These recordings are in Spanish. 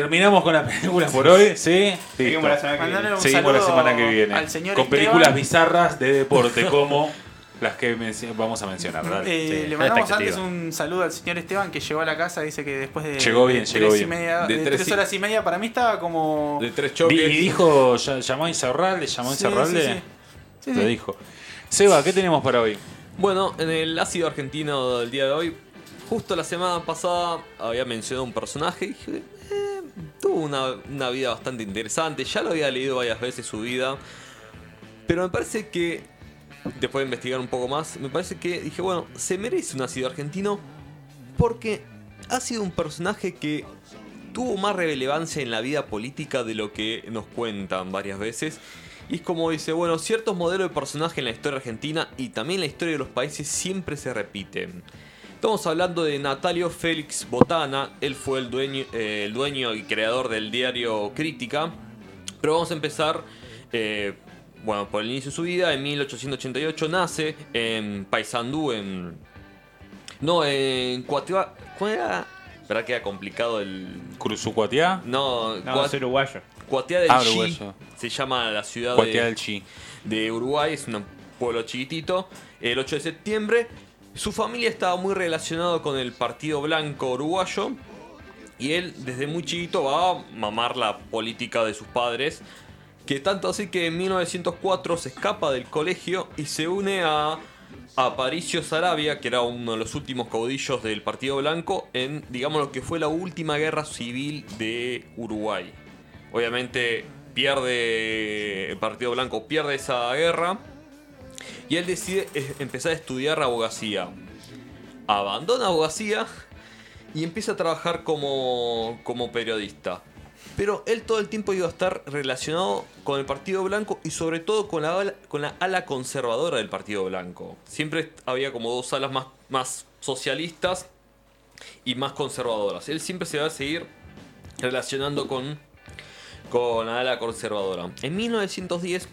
Terminamos con las películas por hoy, ¿sí? Seguimos la semana que viene. un Seguimos la semana que viene. al señor Con Esteban. películas bizarras de deporte como las que vamos a mencionar. Eh, Sí, le mandamos antes un saludo al señor Esteban que llegó a la casa. Dice que después de Llegó bien, de llegó tres, y bien. media, De de tres horas y media, para mí estaba como. De tres choques. Y dijo, llamó a Insaurralde, llamó a Insaurralde. sí, sí. Sí, Lo sí. dijo. Seba, ¿qué tenemos para hoy? Bueno, en el ácido argentino del día de hoy, justo la semana pasada había mencionado un personaje y dije, tuvo una, una vida bastante interesante, ya lo había leído varias veces su vida, pero me parece que, después de investigar un poco más, me parece que dije, bueno, se merece un ácido argentino porque ha sido un personaje que tuvo más relevancia en la vida política de lo que nos cuentan varias veces. Y es como dice, bueno, ciertos modelos de personaje en la historia argentina y también en la historia de los países siempre se repiten. Estamos hablando de Natalio Félix Botana, él fue el dueño, eh, el dueño y creador del diario Crítica. Pero vamos a empezar, eh, bueno, por el inicio de su vida. En 1888 nace en Paysandú, en... No, en Cuativa... ¿Cuál era? ¿Verdad que era complicado el... Cruzucuatiá. No, No, Cua- soy uruguayo. Cuatia del Ah, Chi, uruguayo. se llama la ciudad Cuatiá de, del Chi. de Uruguay, es un pueblo chiquitito. El 8 de septiembre, su familia estaba muy relacionada con el Partido Blanco Uruguayo. Y él desde muy chiquito va a mamar la política de sus padres. Que tanto así que en 1904 se escapa del colegio y se une a Aparicio Sarabia, que era uno de los últimos caudillos del Partido Blanco, en digamos lo que fue la última guerra civil de Uruguay. Obviamente pierde el Partido Blanco, pierde esa guerra y él decide eh, empezar a estudiar abogacía. Abandona abogacía y empieza a trabajar como, como periodista. Pero él todo el tiempo iba a estar relacionado con el Partido Blanco y sobre todo con la, con la ala conservadora del Partido Blanco. Siempre había como dos alas más, más socialistas y más conservadoras. Él siempre se va a seguir relacionando con, con la ala conservadora. En 1910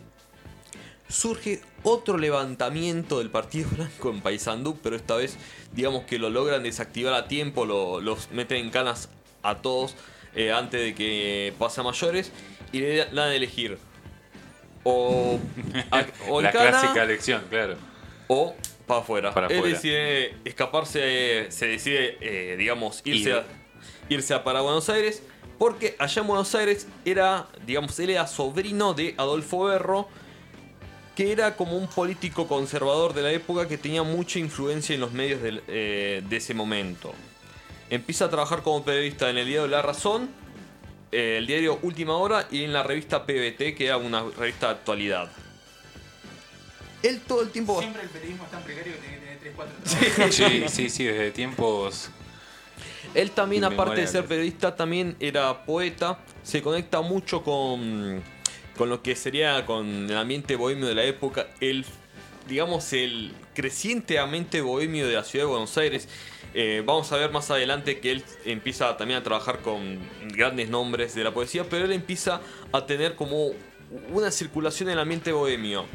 surge otro levantamiento del Partido Blanco en Paysandú, pero esta vez digamos que lo logran desactivar a tiempo, lo- los meten en canas a todos eh, antes de que pase a mayores y le dan a elegir o, a- o en La cana clásica elección, claro. o para afuera. Para Él afuera. decide escaparse, se decide, eh, digamos, irse Ir. a, irse a para Buenos Aires, porque allá en Buenos Aires era, digamos, él era sobrino de Adolfo Berro, que era como un político conservador de la época que tenía mucha influencia en los medios eh, de ese momento. Empieza a trabajar como periodista en el diario La Razón, eh, el diario Última Hora y en la revista PBT, que era una revista de actualidad. Él todo el tiempo... Siempre el periodismo es tan precario que tiene que tener 3, 4 Sí, sí, sí, desde tiempos. Él también, aparte de ser periodista, también era poeta. Se conecta mucho con, con lo que sería con el ambiente bohemio de la época. El, digamos, el creciente ambiente bohemio de la ciudad de Buenos Aires. Eh, vamos a ver más adelante que él empieza también a trabajar con grandes nombres de la poesía, pero él empieza a tener como una circulación en el ambiente bohemio.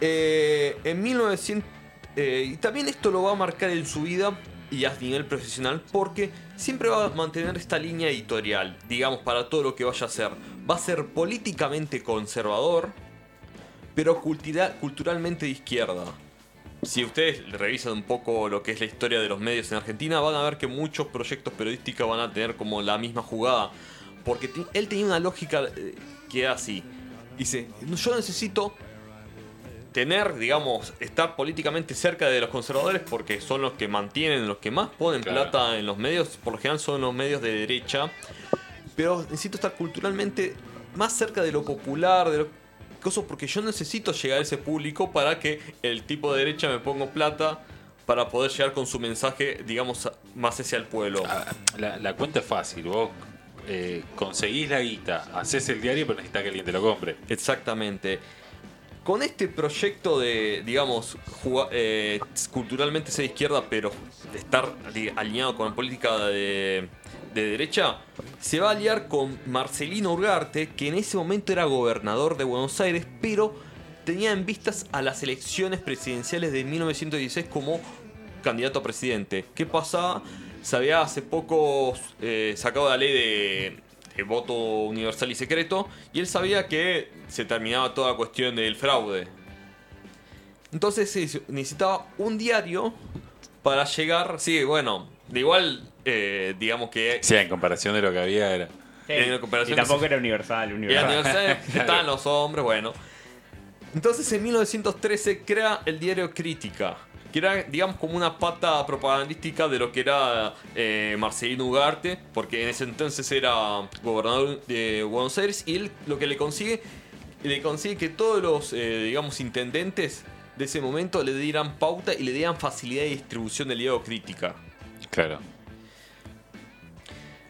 Eh, en 1900. eh, y también esto lo va a marcar en su vida y a nivel profesional porque siempre va a mantener esta línea editorial, digamos, para todo lo que vaya a hacer. Va a ser políticamente conservador, pero cultura- culturalmente de izquierda. Si ustedes revisan un poco lo que es la historia de los medios en Argentina, van a ver que muchos proyectos periodísticos van a tener como la misma jugada. Porque él tenía una lógica eh, que era así. Dice, yo necesito tener, digamos, estar políticamente cerca de los conservadores porque son los que mantienen, los que más ponen Claro. plata en los medios, por lo general son los medios de derecha. Pero necesito estar culturalmente más cerca de lo popular, de lo cosas porque yo necesito llegar a ese público para que el tipo de derecha me ponga plata para poder llegar con su mensaje, digamos, más hacia el pueblo. Ah, La, la cuenta es fácil. Vos eh, conseguís la guita, haces el diario, pero necesitas que alguien te lo compre. Exactamente. Con este proyecto de, digamos, eh, culturalmente ser izquierda, pero de estar alineado con la política de, de derecha, se va a aliar con Marcelino Urgarte, que en ese momento era gobernador de Buenos Aires, pero tenía en vistas a las elecciones presidenciales de 1916 como candidato a presidente. ¿Qué pasaba? se había hace poco eh, sacado la ley de, de voto universal y secreto y él sabía que se terminaba toda cuestión del fraude. Entonces se necesitaba un diario para llegar. Sí, bueno, de igual, eh, digamos que. Sí, en comparación de lo que había era. Sí, En comparación y tampoco que- era universal, En la universal. estaban los hombres, bueno. Entonces en 1913 crea el diario Crítica, que era, digamos, como una pata propagandística de lo que era eh, Marcelino Ugarte, porque en ese entonces era gobernador de Buenos Aires, y él lo que le consigue, le consigue que todos los, eh, digamos, intendentes de ese momento le dieran pauta y le dieran facilidad de distribución del diario Crítica. Claro.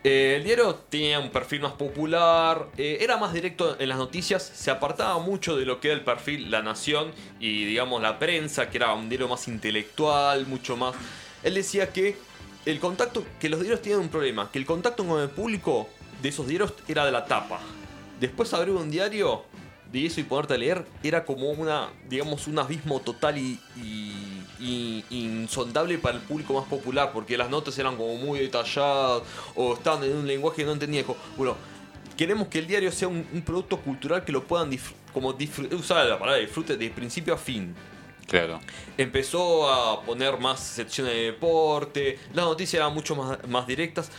Eh, el diario tenía un perfil más popular, eh, era más directo en las noticias, se apartaba mucho de lo que era el perfil La Nación y digamos la prensa, que era un diario más intelectual, mucho más... Él decía que el contacto, que los diarios tenían un problema, que el contacto con el público de esos diarios era de la tapa. Después abrir un diario de eso y ponerte a leer era como una, digamos, un abismo total y- insondable para el público más popular, porque las notas eran como muy detalladas o estaban en un lenguaje que no entendía. Dijo, Bueno, queremos que el diario sea un, un producto cultural que lo puedan como usar la palabra disfrute de principio a fin. Claro. Empezó a poner más secciones de deporte, las noticias eran mucho más, más directas.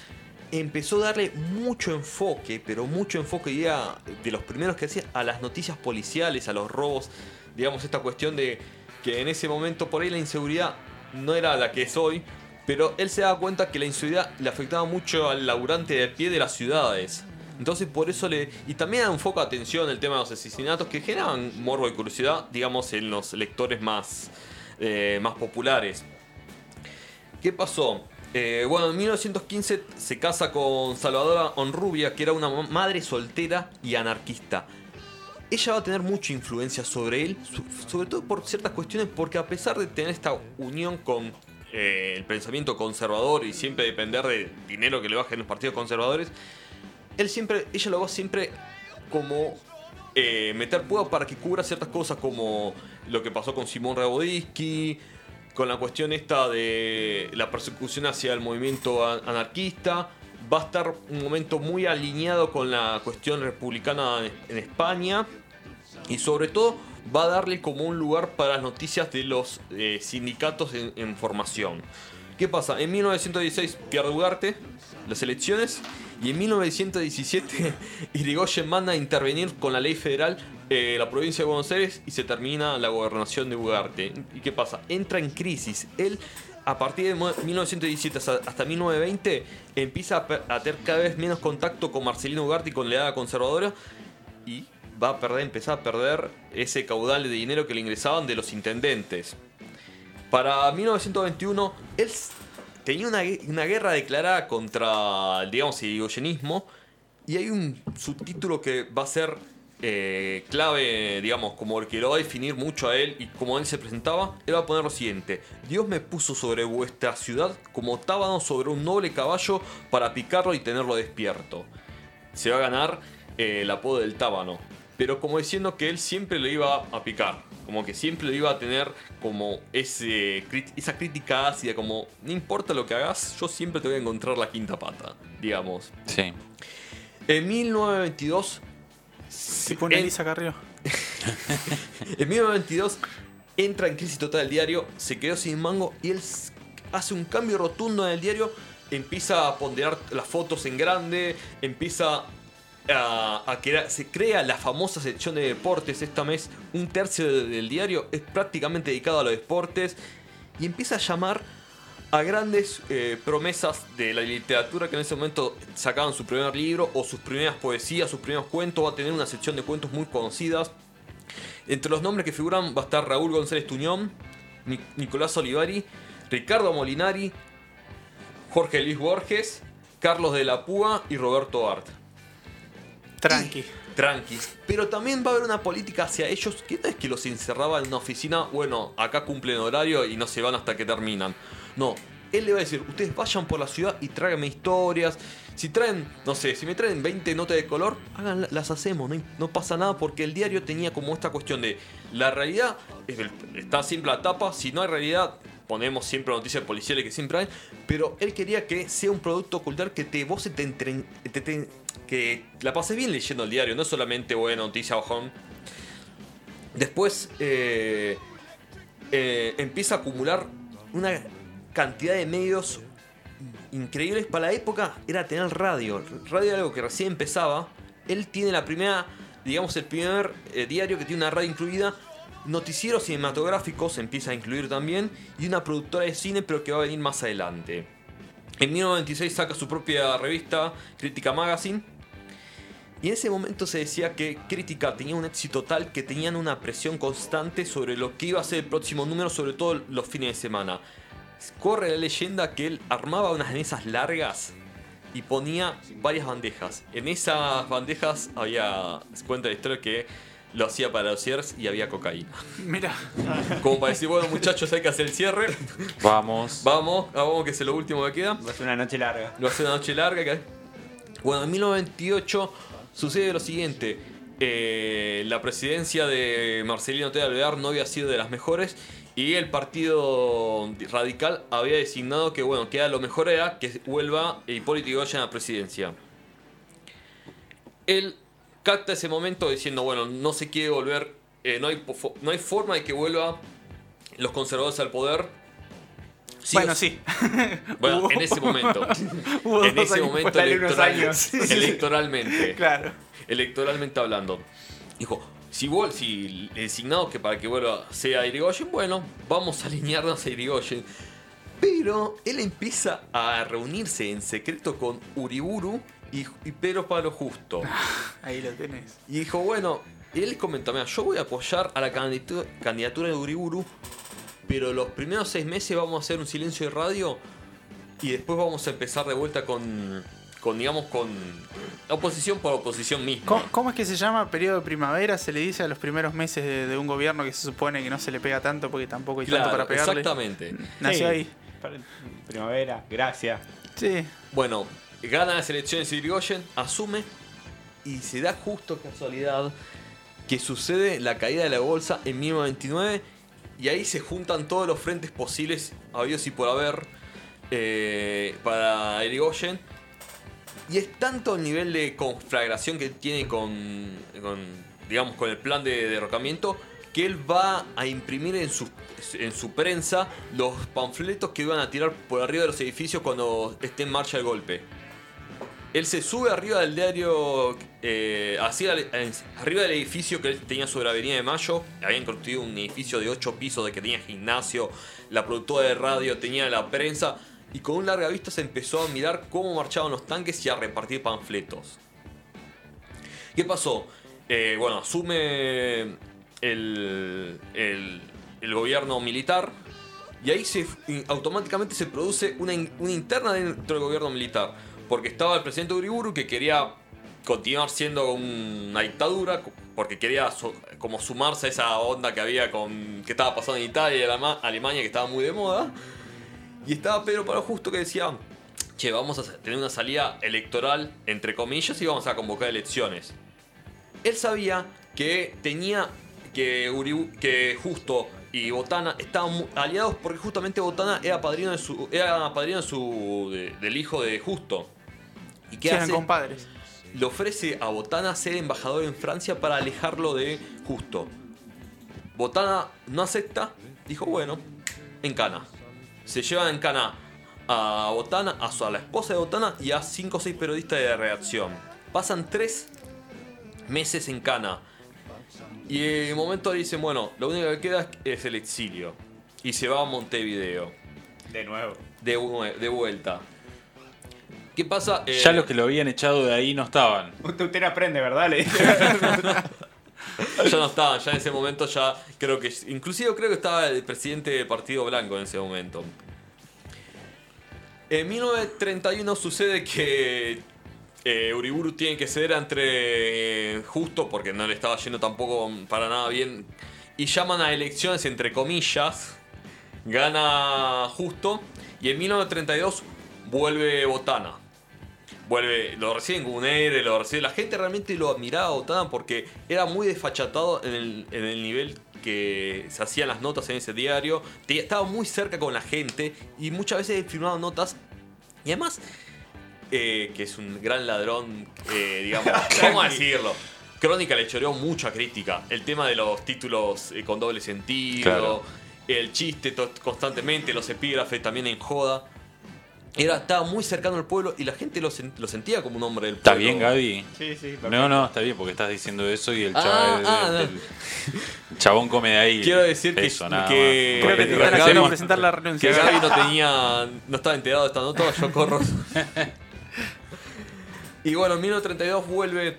Empezó a darle mucho enfoque, pero mucho enfoque, y era de los primeros que hacía, a las noticias policiales, a los robos. Digamos, esta cuestión de que en ese momento por ahí la inseguridad no era la que es hoy, pero él se daba cuenta que la inseguridad le afectaba mucho al laburante de pie de las ciudades. Entonces por eso le... Y también enfoca atención el tema de los asesinatos que generan morbo y curiosidad, digamos, en los lectores más, eh, más populares. ¿Qué pasó? Eh, bueno, en 1915 se casa con Salvadora Honrubia, que era una ma- madre soltera y anarquista. Ella va a tener mucha influencia sobre él, so- sobre todo por ciertas cuestiones, porque a pesar de tener esta unión con eh, el pensamiento conservador y siempre depender de dinero que le bajen los partidos conservadores, él siempre, ella lo va siempre como eh, meter prueba para que cubra ciertas cosas como lo que pasó con Simón Rabodinsky, con la cuestión esta de la persecución hacia el movimiento anarquista. Va a estar un momento muy alineado con la cuestión republicana en España. Y sobre todo va a darle como un lugar para las noticias de los eh, sindicatos en, en formación. ¿Qué pasa? En 1916 pierde Ugarte las elecciones y en 1917 Irigoyen manda a intervenir con la ley federal eh, la provincia de Buenos Aires y se termina la gobernación de Ugarte. ¿Y qué pasa? Entra en crisis. Él a partir de mo- 1917 hasta, hasta 1920 empieza a tener cada vez menos contacto con Marcelino Ugarte y con la edad conservadora y va a perder, empezar a perder ese caudal de dinero que le ingresaban de los intendentes. Para 1921, él tenía una, una guerra declarada contra, digamos, el irigoyenismo. Y hay un subtítulo que va a ser eh, clave, digamos, como el que lo va a definir mucho a él y como él se presentaba. Él va a poner lo siguiente: Dios me puso sobre vuestra ciudad como tábano sobre un noble caballo para picarlo y tenerlo despierto. Se va a ganar eh, el apodo del tábano. Pero como diciendo que él siempre lo iba a picar. Como que siempre lo iba a tener como ese, esa crítica ácida. Como, no importa lo que hagas, yo siempre te voy a encontrar la quinta pata. Digamos. Sí. En 1922... Se pone en- Elisa Carrió. en 1922 entra en crisis total el diario, se quedó sin mango y él hace un cambio rotundo en el diario, empieza a ponderar las fotos en grande, empieza a, crear, se crea la famosa sección de deportes esta mes, un tercio de- del diario es prácticamente dedicado a los deportes y empieza a llamar a grandes eh, promesas de la literatura que en ese momento sacaban su primer libro o sus primeras poesías, sus primeros cuentos, va a tener una sección de cuentos muy conocidas. Entre los nombres que figuran va a estar Raúl González Tuñón, Ni- Nicolás Olivari, Ricardo Molinari, Jorge Luis Borges, Carlos de la Púa y Roberto Art. Tranqui. Tranqui. Pero también va a haber una política hacia ellos que no es que los encerraba en una oficina, bueno, acá cumplen horario y no se van hasta que terminan. No, él le va a decir, ustedes vayan por la ciudad y tráiganme historias. Si traen, no sé, si me traen 20 notas de color, háganla- las hacemos, no, no pasa nada porque el diario tenía como esta cuestión de la realidad, está siempre la tapa, si no hay realidad, ponemos siempre noticias policiales que siempre hay, pero él quería que sea un producto cultural que te vos te, entren- te- te- que la pases bien leyendo el diario, no solamente buena noticia bajón. Después eh, eh, empieza a acumular una cantidad de medios increíbles. Para la época era tener radio. Radio era algo que recién empezaba. Él tiene la primera, digamos, el primer eh, diario que tiene una radio incluida. Noticieros cinematográficos empieza a incluir también. Y una productora de cine, pero que va a venir más adelante. En 1996 saca su propia revista, Crítica Magazine. Y en ese momento se decía que Crítica tenía un éxito tal que tenían una presión constante sobre lo que iba a ser el próximo número, sobre todo los fines de semana. Corre la leyenda que él armaba unas mesas largas y ponía varias bandejas. En esas bandejas había, se cuenta la historia que lo hacía para los cierres y había cocaína. Mira, Como para decir, bueno muchachos, hay que hacer el cierre. Vamos. Vamos, vamos que es lo último que queda. Va a ser una noche larga. Lo hace una noche larga. que- Bueno, en 1928 sucede lo siguiente. Eh, la presidencia de Marcelino T. Alvear no había sido de las mejores y el partido radical había designado que bueno, que lo mejor era que vuelva Hipólito Yrigoyen a la presidencia. Él capta ese momento diciendo, bueno, no se quiere volver, eh, no, hay, no hay forma de que vuelva los conservadores al poder. Sí bueno, sí. Bueno, en ese momento. Hubo en ese años- momento electoral- años. electoralmente. Claro. Electoralmente hablando. Dijo, si, vuel- si el designado que para que vuelva sea Irigoyen, bueno, vamos a alinearnos a Irigoyen. Pero él empieza a reunirse en secreto con Uriburu y, y Pedro Pablo Justo. Ahí lo tenés. Y dijo, bueno, él comentó, mira, yo voy a apoyar a la candidatu- candidatura de Uriburu, pero los primeros seis meses vamos a hacer un silencio de radio y después vamos a empezar de vuelta con, con digamos, con oposición por oposición misma. ¿Cómo, cómo es que se llama periodo de primavera? Se le dice a los primeros meses de, de un gobierno que se supone que no se le pega tanto porque tampoco hay Claro, tanto para pegarle. exactamente. Nació Sí. ahí. Para- Primavera, gracias. Sí. Bueno, gana las elecciones Irigoyen, asume y se da justo casualidad que sucede la caída de la bolsa en 1929 y ahí se juntan todos los frentes posibles habidos y por haber eh, para Irigoyen y es tanto el nivel de conflagración que tiene con, digamos con el plan de derrocamiento que él va a imprimir en su, en su prensa los panfletos que iban a tirar por arriba de los edificios cuando esté en marcha el golpe. Él se sube arriba del diario, eh, hacia en- arriba del edificio que él tenía sobre Avenida de Mayo. Habían construido un edificio de 8 pisos de que tenía gimnasio, la productora de radio tenía la prensa. Y con un larga vista se empezó a mirar cómo marchaban los tanques y a repartir panfletos. ¿Qué pasó? Eh, bueno, asume el, el- el gobierno militar y ahí se, automáticamente se produce una, una interna dentro del gobierno militar. Porque estaba el presidente Uriburu que quería continuar siendo una dictadura porque quería como sumarse a esa onda que había con que estaba pasando en Italia y Alema- Alemania que estaba muy de moda. Y estaba Pedro Pablo Justo que decía, che, vamos a tener una salida electoral, entre comillas, y vamos a convocar elecciones. Él sabía que tenía que, que Justo y Botana estaban aliados porque justamente Botana era padrino de su, era padrino del hijo de Justo. ¿Y Sí, qué eran compadres. le ofrece a Botana ser embajador en Francia para alejarlo de Justo. Botana no acepta, dijo bueno, en Cana. Se lleva en Cana a Botana, a, su, a la esposa de Botana y a 5 o 6 periodistas de redacción. Pasan 3 meses en Cana. Y en el momento le dicen, bueno, lo único que queda es el exilio. Y se va a Montevideo. De nuevo. De vuelta. ¿Qué pasa? Eh, Ya los que lo habían echado de ahí no estaban. Usted, usted no aprende, ¿verdad? Le ya no estaban, ya en ese momento ya creo que. Inclusive creo que estaba el presidente del Partido Blanco en ese momento. En 1931 sucede que eh, Uriburu tiene que ceder entre eh, Justo, porque no le estaba yendo tampoco para nada bien, y llaman a elecciones entre comillas. Gana Justo, y en 1932 vuelve Botana. Vuelve, lo reciben un lo recibe. La gente realmente lo admiraba a porque era muy desfachatado en el, en el nivel que se hacían las notas en ese diario. Estaba muy cerca con la gente y muchas veces firmaba notas. Y además, eh, que es un gran ladrón, eh, digamos, a decirlo. Crónica le choreó mucha crítica. El tema de los títulos eh, con doble sentido, Claro. el chiste constantemente, los epígrafes también en joda. Era, estaba muy cercano al pueblo y la gente lo, sen- lo sentía como un hombre del ¿Está pueblo. bien, Gaby? Sí, sí. No, no, está bien, porque estás diciendo eso y el, Ah, chaval, ah, el- chabón come de ahí. Quiero decir que- eso, que-. Creo que Gaby- presentar la Que renuncia. Gaby no tenía. no estaba enterado de esta nota, yo corro. y bueno, en 1932 vuelve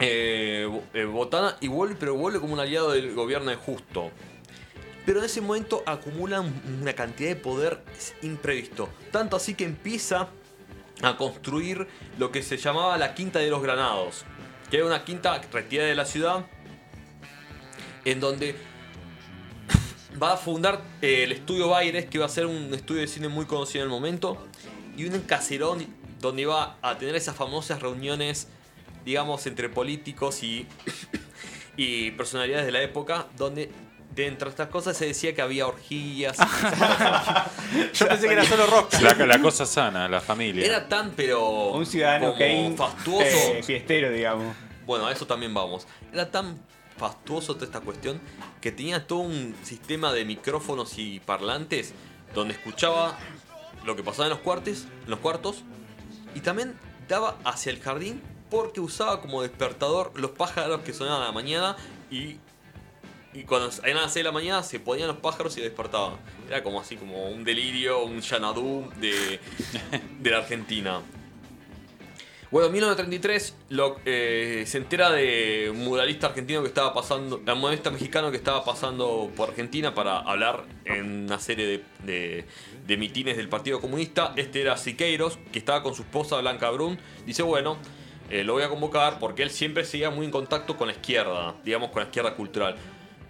eh, eh, Botana y vuelve, pero vuelve como un aliado del gobierno de Justo. Pero en ese momento acumulan una cantidad de poder imprevisto. Tanto así que empieza a construir lo que se llamaba la Quinta de los Granados. Que era una quinta retirada de la ciudad. En donde va a fundar eh, el estudio Baires, que va a ser un estudio de cine muy conocido en el momento, y un caserón donde iba a tener esas famosas reuniones, digamos, entre políticos y, y personalidades de la época, donde de entre estas cosas se decía que había orgías. y esas cosas. Yo pensé que era solo rock. La, la cosa sana, la familia. Era tan, pero. Un ciudadano Kane fastuoso. eh, fiestero, digamos. Bueno, a eso también vamos. Era tan fastuoso toda esta cuestión que tenía todo un sistema de micrófonos y parlantes donde escuchaba lo que pasaba en los cuartos, en los cuartos y también daba hacia el jardín porque usaba como despertador los pájaros que sonaban a la mañana y y cuando eran las 6 de la mañana se ponían los pájaros y despertaban. Era como así, como un delirio, un Xanadu de, de la Argentina. Bueno, en 1933 lo, eh, se entera de un muralista argentino que estaba pasando, un muralista mexicano que estaba pasando por Argentina para hablar en una serie de, de, mitines del Partido Comunista. Este era Siqueiros, que estaba con su esposa Blanca Brun. Dice, bueno, eh, lo voy a convocar porque él siempre seguía muy en contacto con la izquierda, digamos con la izquierda cultural.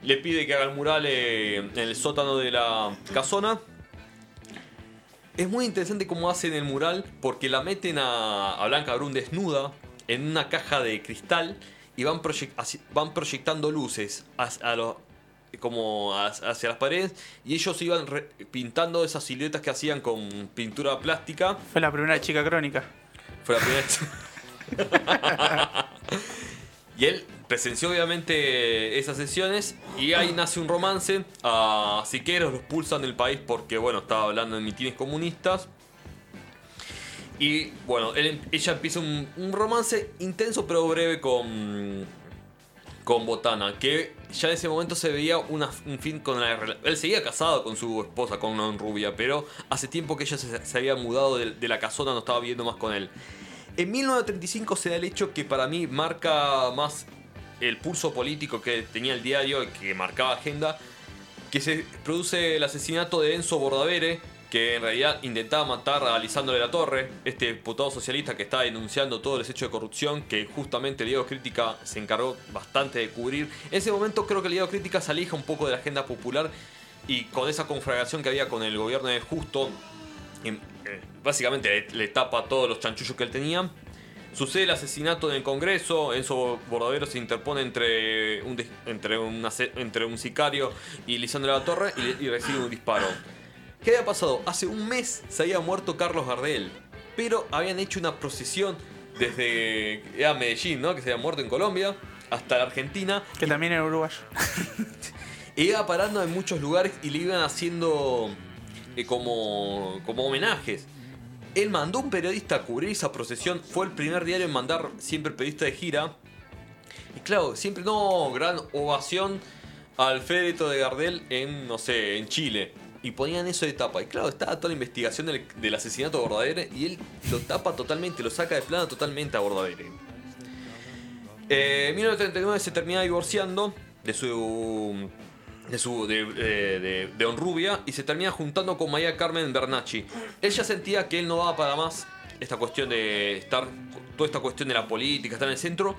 Le pide que haga el mural eh, en el sótano de la casona. Es muy interesante cómo hacen el mural porque la meten a, a Blanca Brun desnuda en una caja de cristal y van, van proyectando luces hacia, a como hacia las paredes y ellos iban re- pintando esas siluetas que hacían con pintura plástica. Fue la primera chica crónica. Fue la primera Y él presenció obviamente esas sesiones y ahí nace un romance. A Siqueiros los pulsan del país porque, bueno, estaba hablando en mitines comunistas. Y bueno, él- ella empieza un, romance intenso pero breve con, con Botana, que ya en ese momento se veía un fin con la Él seguía casado con su esposa, con una rubia, pero hace tiempo que ella se, se había mudado de, de la casona, no estaba viviendo más con él. En 1935 se da el hecho que para mí marca más el pulso político que tenía el diario y que marcaba agenda, que se produce el asesinato de Enzo Bordavere, que en realidad intentaba matar a Lisandro de la Torre, este diputado socialista que estaba denunciando todos los hechos de corrupción, que justamente el Diario Crítica se encargó bastante de cubrir. En ese momento creo que el Diario Crítica se aleja un poco de la agenda popular y con esa conflagración que había con el gobierno de Justo, eh, básicamente le tapa todos los chanchullos que él tenía. Sucede el asesinato en el Congreso, Enzo Bordavero se interpone entre un, entre un, ase- entre un sicario y Lisandro de la Torre y, recibe un disparo. ¿Qué había pasado? Hace un mes se había muerto Carlos Gardel, pero habían hecho una procesión desde era Medellín, ¿no? que se había muerto en Colombia, hasta la Argentina, Que también era uruguayo. e iba parando en muchos lugares y le iban haciendo eh, como, como homenajes. Él mandó un periodista a cubrir esa procesión, fue el primer diario en mandar siempre periodista de gira. Y claro, siempre no, gran ovación al Fédito de Gardel en, no sé, en Chile. Y ponían eso de tapa. Y claro, estaba toda la investigación del, del asesinato de Bordadere y él lo tapa totalmente, lo saca de plano totalmente a Bordadere. Eh, en 1939 se termina divorciando de su de su de, de, de- de Honrubia y se termina juntando con María Carmen Bernacci. Él ya sentía que él no daba para más esta cuestión de estar toda esta cuestión de la política, estar en el centro.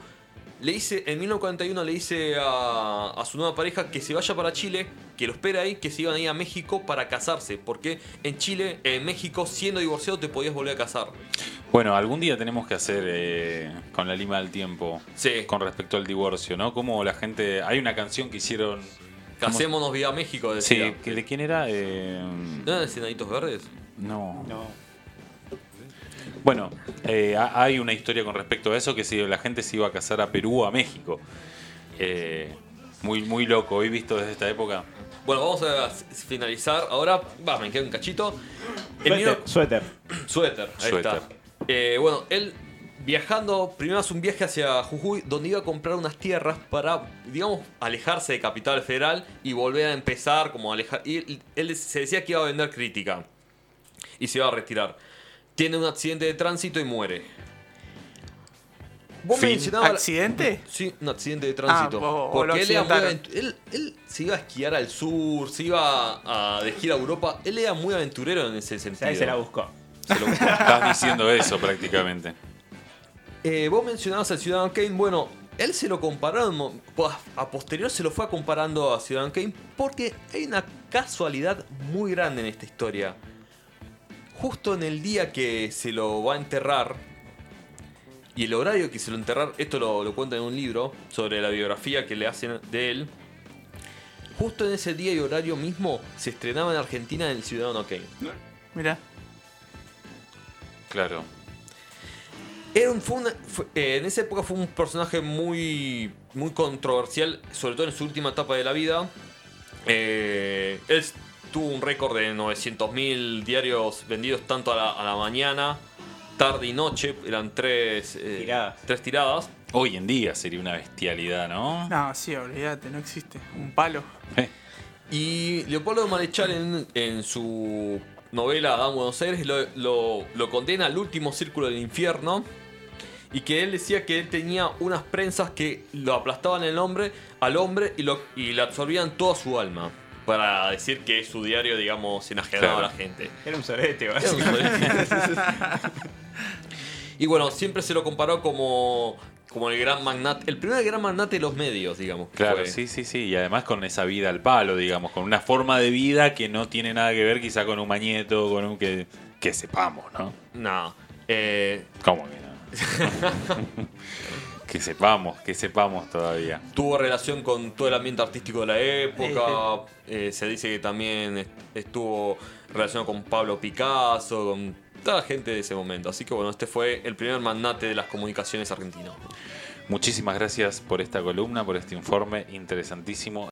Le dice en 1941 le dice a, a su nueva pareja que se vaya para Chile, que lo espera ahí, que se iban a ir a México para casarse, porque en Chile, en México, siendo divorciado te podías volver a casar. Bueno, algún día tenemos que hacer eh, con la lima del tiempo Sí. con respecto al divorcio, ¿no? Como la gente. Hay una canción que hicieron Casémonos vía México, Sí, decía. ¿que ¿de quién era? Eh, ¿No eran Enanitos Verdes? no. No. Bueno, eh, ha- hay una historia con respecto a eso, que si la gente se iba a casar a Perú o a México. Eh, muy, muy loco, hoy visto desde esta época. Bueno, vamos a finalizar. Ahora, va, me queda un cachito. El Suéter. mío- Suéter. Suéter, ahí Suéter. está. Eh, bueno, él viajando, primero hace un viaje hacia Jujuy, donde iba a comprar unas tierras para, digamos, alejarse de Capital Federal y volver a empezar, como alejar. Y él, se decía que iba a vender crítica y se iba a retirar. Tiene un accidente de tránsito y muere. Vos Fin. mencionabas. ¿Accidente? Sí, un accidente de tránsito. Ah, porque él, era muy él, él se iba a esquiar al sur, se iba a, de gira a Europa. Él era muy aventurero en ese sentido. ¿Sabes? Se la buscó. Se lo- Estás diciendo eso prácticamente. Eh, vos mencionabas al Ciudadano Kane. Bueno, él se lo compararon. A posterior se lo fue comparando a Ciudadano Kane porque hay una casualidad muy grande en esta historia. Justo en el día que se lo va a enterrar y el horario que se lo enterrar, esto lo, lo cuenta en un libro sobre la biografía que le hacen de él. Justo en ese día y horario mismo se estrenaba en Argentina el Ciudadano Kane. Mirá. Claro. Era un- fue una- fue- eh, en esa época fue un personaje muy, muy controversial, sobre todo en su última etapa de la vida. Eh, él tuvo un récord de 900.000 diarios vendidos tanto a la, a la mañana, tarde y noche. Eran tres, eh, Tiradas. tres tiradas. Hoy en día sería una bestialidad, ¿no? No, sí, olvídate, no existe. Un palo. Eh, Y Leopoldo Marechal en, en su novela Adán Buenos Aires lo, lo- lo condena al último círculo del infierno. Y que él decía que él tenía unas prensas que lo aplastaban el hombre, al hombre y, lo, y le absorbían toda su alma. Para decir que su diario, digamos, enajenaba Claro. a la gente. Era un sorete, Era un solete. y bueno, siempre se lo comparó como, como el gran magnate, el primer gran magnate de los medios, digamos. Claro, fue. sí, sí, sí. Y además con esa vida al palo, digamos, con una forma de vida que no tiene nada que ver quizá con un mañeto, con un que, que sepamos, ¿no? No. Eh, ¿Cómo que no? que sepamos, que sepamos todavía. tuvo relación con todo el ambiente artístico de la época. eh, se dice que también est- estuvo relacionado con Pablo Picasso, con toda la gente de ese momento. Así que bueno, este fue el primer magnate de las comunicaciones argentinas. Muchísimas gracias por esta columna, por este informe interesantísimo.